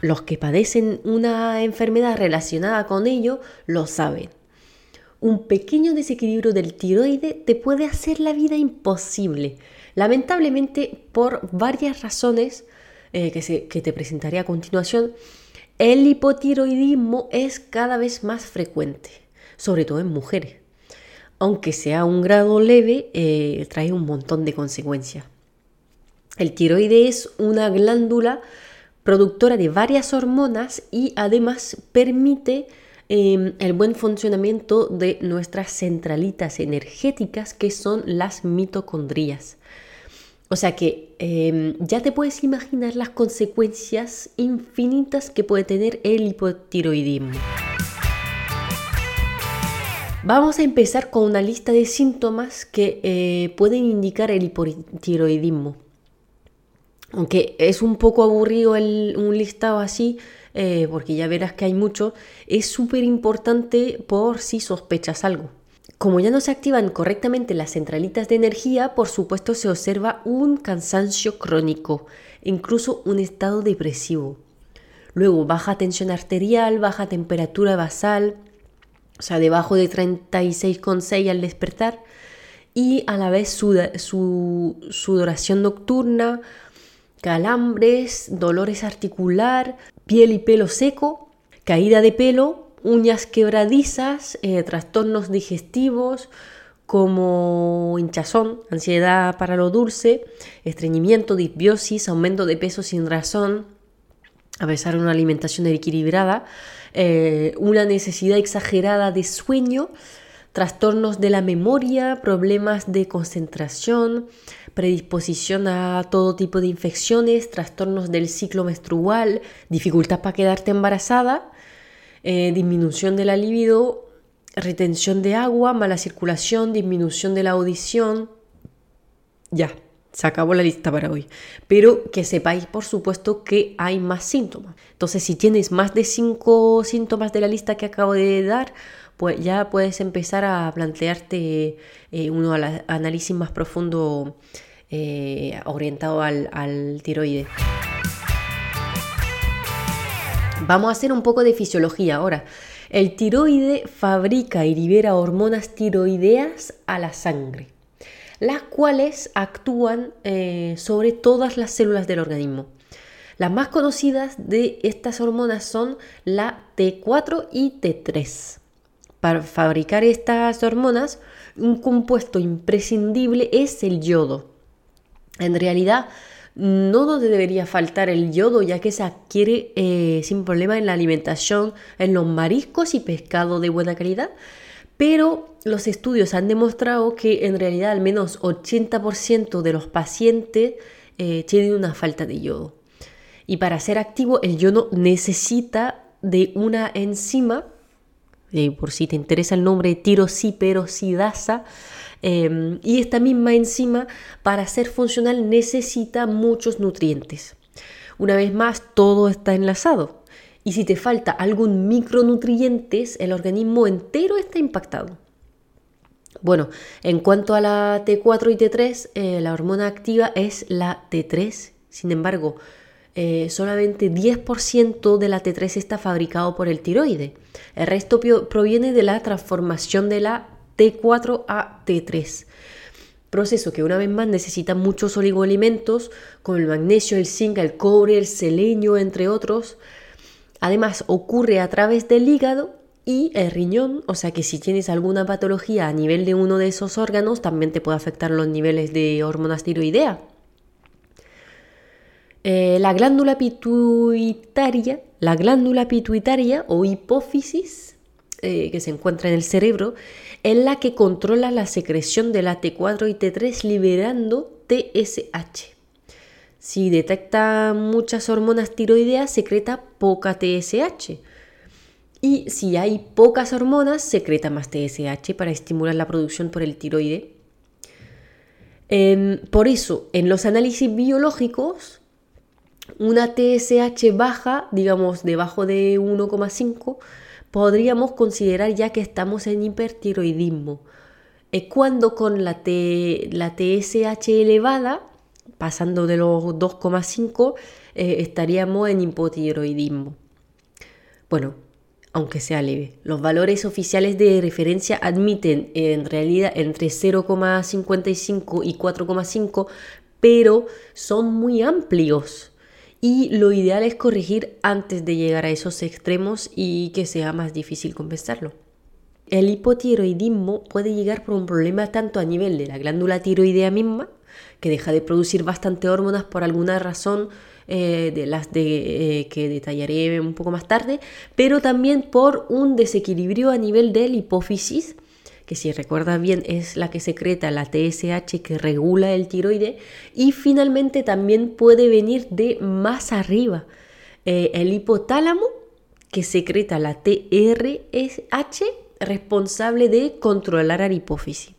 Los que padecen una enfermedad relacionada con ello lo saben. Un pequeño desequilibrio del tiroide te puede hacer la vida imposible, lamentablemente por varias razones eh, que, te presentaré a continuación. El hipotiroidismo es cada vez más frecuente, sobre todo en mujeres. Aunque sea un grado leve, eh, trae un montón de consecuencias. El tiroide es una glándula productora de varias hormonas y además permite em, el buen funcionamiento de nuestras centralitas energéticas que son las mitocondrias. O sea que em, ya te puedes imaginar las consecuencias infinitas que puede tener el hipotiroidismo. Vamos a empezar con una lista de síntomas que eh, pueden indicar el hipotiroidismo aunque es un poco aburrido un listado así, eh, porque ya verás que hay mucho, es súper importante por si sospechas algo. Como ya no se activan correctamente las centralitas de energía, por supuesto se observa un cansancio crónico, incluso un estado depresivo. Luego baja tensión arterial, baja temperatura basal, o sea, debajo de 36,6 al despertar, y a la vez su sudoración nocturna, calambres, dolores articular, piel y pelo seco, caída de pelo, uñas quebradizas, eh, trastornos digestivos como hinchazón, ansiedad para lo dulce, estreñimiento, disbiosis, aumento de peso sin razón, a pesar de una alimentación equilibrada, eh, una necesidad exagerada de sueño, trastornos de la memoria, problemas de concentración, predisposición a todo tipo de infecciones, trastornos del ciclo menstrual, dificultad para quedarte embarazada, eh, disminución de la libido, retención de agua, mala circulación, disminución de la audición. Ya, se acabó la lista para hoy. Pero que sepáis, por supuesto, que hay más síntomas. Entonces, si tienes más de cinco síntomas de la lista que acabo de dar, pues ya puedes empezar a plantearte eh, al análisis más profundo eh, orientado al, al tiroide. Vamos a hacer un poco de fisiología ahora. El tiroide fabrica y libera hormonas tiroideas a la sangre, las cuales actúan eh, sobre todas las células del organismo. Las más conocidas de estas hormonas son la T4 y T3. Para fabricar estas hormonas, un compuesto imprescindible es el yodo. En realidad, no debería faltar el yodo, ya que se adquiere eh, sin problema en la alimentación, en los mariscos y pescado de buena calidad. Pero los estudios han demostrado que en realidad al menos 80% de los pacientes eh, tienen una falta de yodo. Y para ser activo, el yodo necesita de una enzima, eh, por si te interesa el nombre, tirosiperoxidasa, Em, y esta misma enzima, para ser funcional, necesita muchos nutrientes. Una vez más, todo está enlazado. Y si te falta algún micronutrientes, el organismo entero está impactado. Bueno, en cuanto a la T4 y T3, eh, la hormona activa es la T3. Sin embargo, eh, solamente 10% de la T3 está fabricado por el tiroide. El resto proviene de la transformación de la T4 a T3. Proceso que una vez más necesita muchos oligoelementos como el magnesio, el zinc, el cobre, el selenio, entre otros. Además ocurre a través del hígado y el riñón, o sea que si tienes alguna patología a nivel de uno de esos órganos, también te puede afectar los niveles de hormonas tiroidea. Eh, la glándula pituitaria, la glándula pituitaria o hipófisis, eh, que se encuentra en el cerebro, es la que controla la secreción de la T4 y T3 liberando TSH. Si detecta muchas hormonas tiroideas, secreta poca TSH. Y si hay pocas hormonas, secreta más TSH para estimular la producción por el tiroide. Em, por eso, en los análisis biológicos, una TSH baja, digamos debajo de 1,5, podríamos considerar ya que estamos en hipertiroidismo. cuando con la, la TSH elevada, pasando de los 2,5, eh, estaríamos en hipotiroidismo. Bueno, aunque sea leve. Los valores oficiales de referencia admiten en realidad entre 0,55 y 4,5, pero son muy amplios y lo ideal es corregir antes de llegar a esos extremos y que sea más difícil compensarlo. El hipotiroidismo puede llegar por un problema tanto a nivel de la glándula tiroidea misma, que deja de producir bastante hormonas por alguna razón eh, de las eh, que detallaré un poco más tarde, pero también por un desequilibrio a nivel del hipófisis, que si recuerdas bien es la que secreta la TSH que regula el tiroide y finalmente también puede venir de más arriba eh, el hipotálamo que secreta la TRSH responsable de controlar al hipófisis.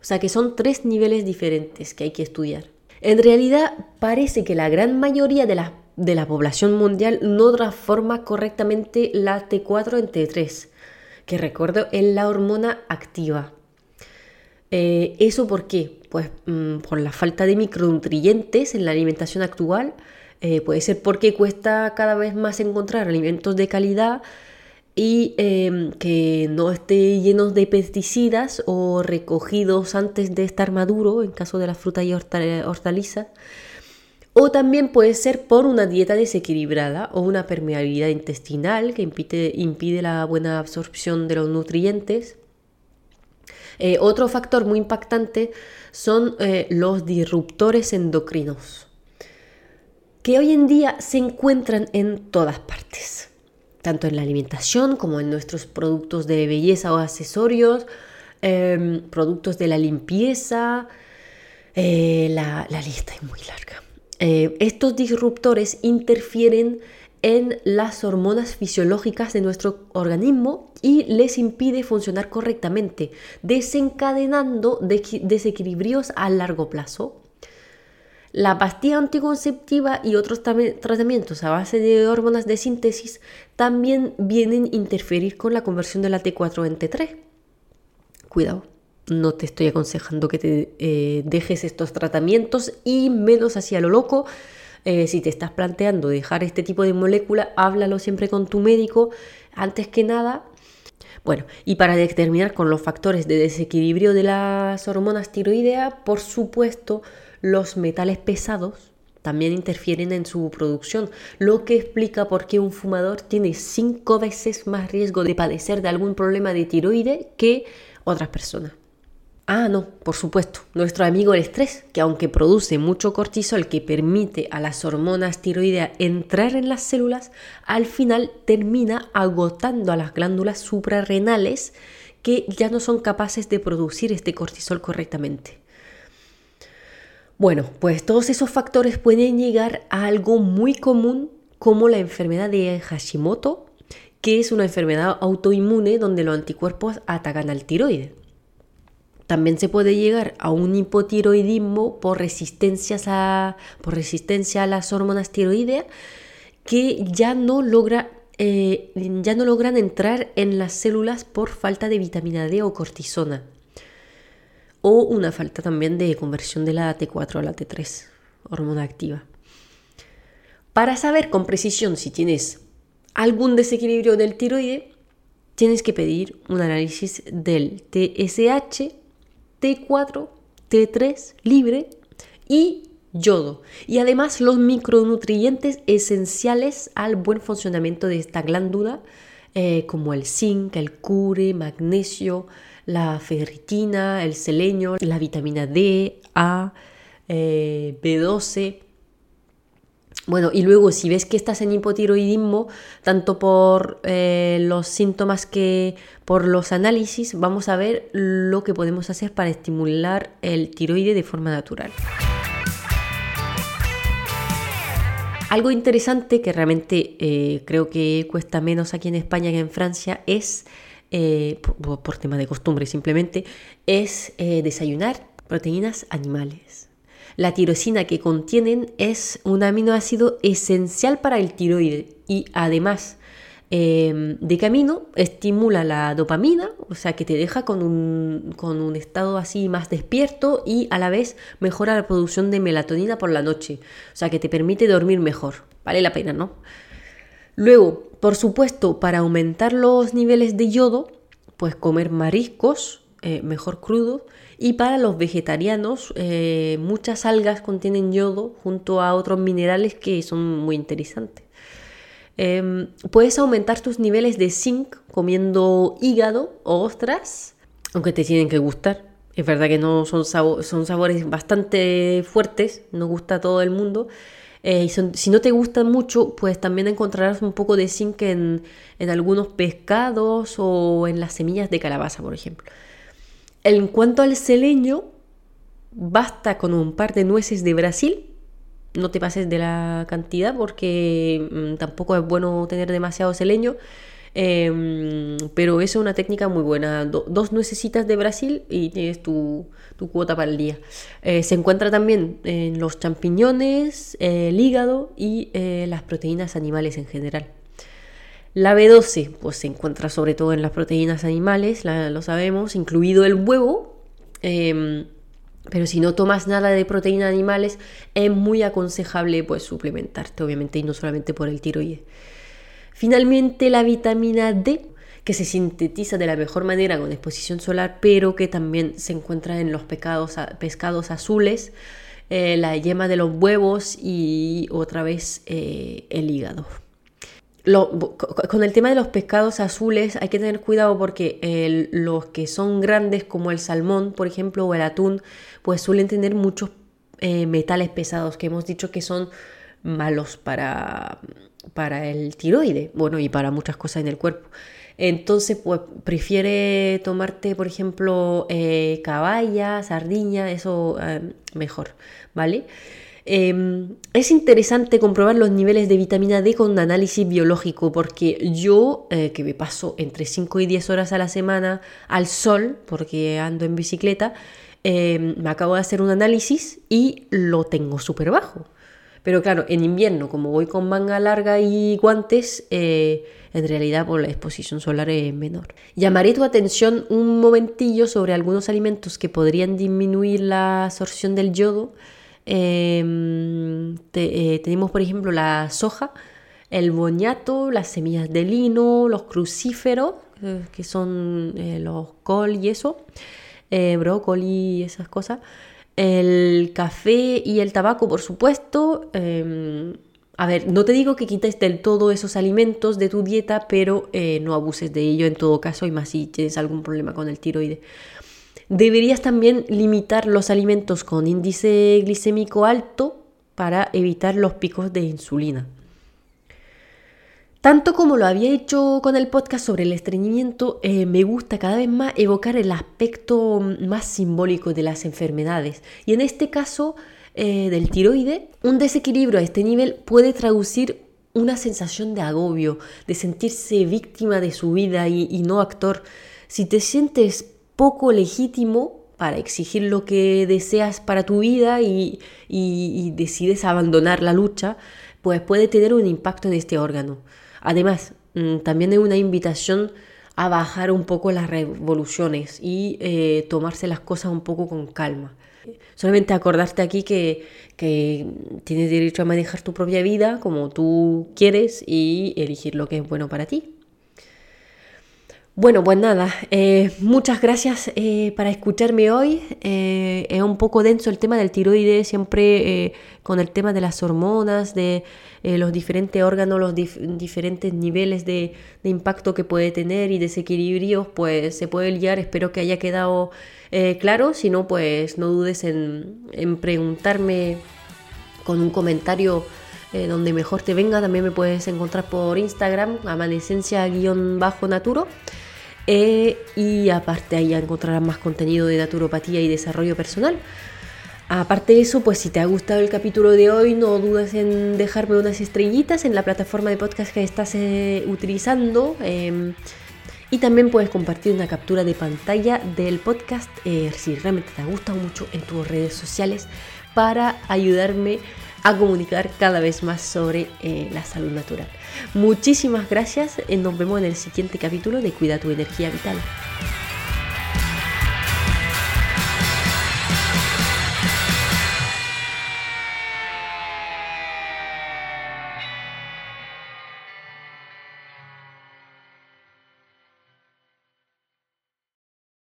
O sea que son tres niveles diferentes que hay que estudiar. En realidad parece que la gran mayoría de la, de la población mundial no transforma correctamente la T4 en T3 que recuerdo es la hormona activa. Eh, ¿Eso por qué? Pues mm, por la falta de micronutrientes en la alimentación actual. Eh, puede ser porque cuesta cada vez más encontrar alimentos de calidad y em, que no esté llenos de pesticidas o recogidos antes de estar maduro, en caso de las frutas y hortalizas. O también puede ser por una dieta desequilibrada o una permeabilidad intestinal que impide, impide la buena absorción de los nutrientes. Eh, otro factor muy impactante son eh, los disruptores endocrinos, que hoy en día se encuentran en todas partes, tanto en la alimentación como en nuestros productos de belleza o accesorios, em, productos de la limpieza. Eh, la lista es muy larga. Eh, estos disruptores interfieren en las hormonas fisiológicas de nuestro organismo y les impide funcionar correctamente, desencadenando desequilibrios a largo plazo. La pastilla anticonceptiva y otros tratamientos a base de hormonas de síntesis también vienen a interferir con la conversión de la T4 en T3. Cuidado no te estoy aconsejando que te eh, dejes estos tratamientos y menos hacia lo loco. Eh, si te estás planteando dejar este tipo de molécula, háblalo siempre con tu médico. Antes que nada, bueno, y para determinar con los factores de desequilibrio de las hormonas tiroideas, por supuesto, los metales pesados también interfieren en su producción, lo que explica por qué un fumador tiene cinco veces más riesgo de padecer de algún problema de tiroide que otras personas. Ah, no, por supuesto, nuestro amigo el estrés, que aunque produce mucho cortisol que permite a las hormonas tiroideas entrar en las células, al final termina agotando a las glándulas suprarrenales que ya no son capaces de producir este cortisol correctamente. Bueno, pues todos esos factores pueden llegar a algo muy común como la enfermedad de Hashimoto, que es una enfermedad autoinmune donde los anticuerpos atacan al tiroide. También se puede llegar a un hipotiroidismo por, a, por resistencia a las hormonas tiroideas que ya no, logra, eh, ya no logran entrar en las células por falta de vitamina D o cortisona. O una falta también de conversión de la T4 a la T3, hormona activa. Para saber con precisión si tienes algún desequilibrio del tiroide, tienes que pedir un análisis del TSH T4, T3 libre y yodo. Y además los micronutrientes esenciales al buen funcionamiento de esta glándula, eh, como el zinc, el cure, magnesio, la ferritina, el selenio, la vitamina D, A, eh, B12 bueno, y luego si ves que estás en hipotiroidismo, tanto por eh, los síntomas que por los análisis, vamos a ver lo que podemos hacer para estimular el tiroide de forma natural. Algo interesante que realmente eh, creo que cuesta menos aquí en España que en Francia es, eh, por, tema de costumbre simplemente, es eh, desayunar proteínas animales. La tirosina que contienen es un aminoácido esencial para el tiroide y además Em, de camino estimula la dopamina, o sea que te deja con un, con un, estado así más despierto y a la vez mejora la producción de melatonina por la noche, o sea que te permite dormir mejor, vale la pena, ¿no? Luego, por supuesto, para aumentar los niveles de yodo, pues comer mariscos, eh, mejor crudos, y para los vegetarianos, eh, muchas algas contienen yodo junto a otros minerales que son muy interesantes. Em, puedes aumentar tus niveles de zinc comiendo hígado o ostras, aunque te tienen que gustar. Es verdad que no son, sabores bastante fuertes, no gusta a todo el mundo. Eh, y si no te gustan mucho, pues también encontrarás un poco de zinc en algunos pescados o en las semillas de calabaza, por ejemplo. En cuanto al seleño, basta con un par de nueces de Brasil no te pases de la cantidad porque mm, tampoco es bueno tener demasiado seleño. Em, pero es una técnica muy buena. dos nuecesitas de Brasil y tienes tu, cuota para el día. Eh, se encuentra también en los champiñones, el hígado y eh, las proteínas animales en general. La B12 pues, se encuentra sobre todo en las proteínas animales, lo sabemos, incluido el huevo. Em, pero si no tomas nada de proteína animales, es muy aconsejable pues, suplementarte, obviamente, y no solamente por el tiroides. Finalmente, la vitamina D, que se sintetiza de la mejor manera con exposición solar, pero que también se encuentra en los pescados azules, eh, la yema de los huevos y otra vez eh, el hígado con el tema de los pescados azules hay que tener cuidado porque los que son grandes como el salmón, por ejemplo, o el atún, pues suelen tener muchos eh, metales pesados que hemos dicho que son malos para, para el tiroide, bueno, y para muchas cosas en el cuerpo. Entonces, pues prefiere tomarte, por ejemplo, eh, caballa, sardiña, eso eh, mejor, ¿vale? Em, es interesante comprobar los niveles de vitamina D con análisis biológico porque yo, eh, que me paso entre 5 y 10 horas a la semana al sol, porque ando en bicicleta, em, me acabo de hacer un análisis y lo tengo súper bajo. Pero claro, en invierno, como voy con manga larga y guantes, eh, en realidad por la exposición solar es menor. Llamaré tu atención un momentillo sobre algunos alimentos que podrían disminuir la absorción del yodo Em, eh, tenemos, por ejemplo, la soja, el boñato, las semillas de lino, los crucíferos, eh, que son eh, los col y eso, brócoli y esas cosas, el café y el tabaco, por supuesto. Em, a ver, no te digo que quites del todo esos alimentos de tu dieta, pero no abuses de ello en todo caso, y más si tienes algún problema con el tiroide. Deberías también limitar los alimentos con índice glicémico alto para evitar los picos de insulina. Tanto como lo había hecho con el podcast sobre el estreñimiento, eh, me gusta cada vez más evocar el aspecto más simbólico de las enfermedades. Y en este caso eh, del tiroide, un desequilibrio a este nivel puede traducir una sensación de agobio, de sentirse víctima de su vida y no actor. Si te sientes poco legítimo para exigir lo que deseas para tu vida y, decides abandonar la lucha, pues puede tener un impacto en este órgano. Además, mm, también es una invitación a bajar un poco las revoluciones y eh, tomarse las cosas un poco con calma. Solamente acordarte aquí que, que, tienes derecho a manejar tu propia vida como tú quieres y elegir lo que es bueno para ti. Bueno, pues nada, eh, muchas gracias eh, para escucharme hoy. Eh, es un poco denso el tema del tiroides, siempre con el tema de las hormonas, de los diferentes órganos, los diferentes niveles de, impacto que puede tener y desequilibrios, pues se puede liar. Espero que haya quedado claro. Si no, pues no dudes en, en preguntarme con un comentario. donde mejor te venga, también me puedes encontrar por Instagram, amanecencia-naturo. Y aparte ahí encontrarás más contenido de naturopatía y desarrollo personal. Aparte de eso, pues si te ha gustado el capítulo de hoy, no dudes en dejarme unas estrellitas en la plataforma de podcast que estás eh, utilizando. Em, y también puedes compartir una captura de pantalla del podcast eh, si realmente te ha gustado mucho en tus redes sociales para ayudarme a comunicar cada vez más sobre eh, la salud natural. Muchísimas gracias. Nos vemos en el siguiente capítulo de Cuida tu energía vital.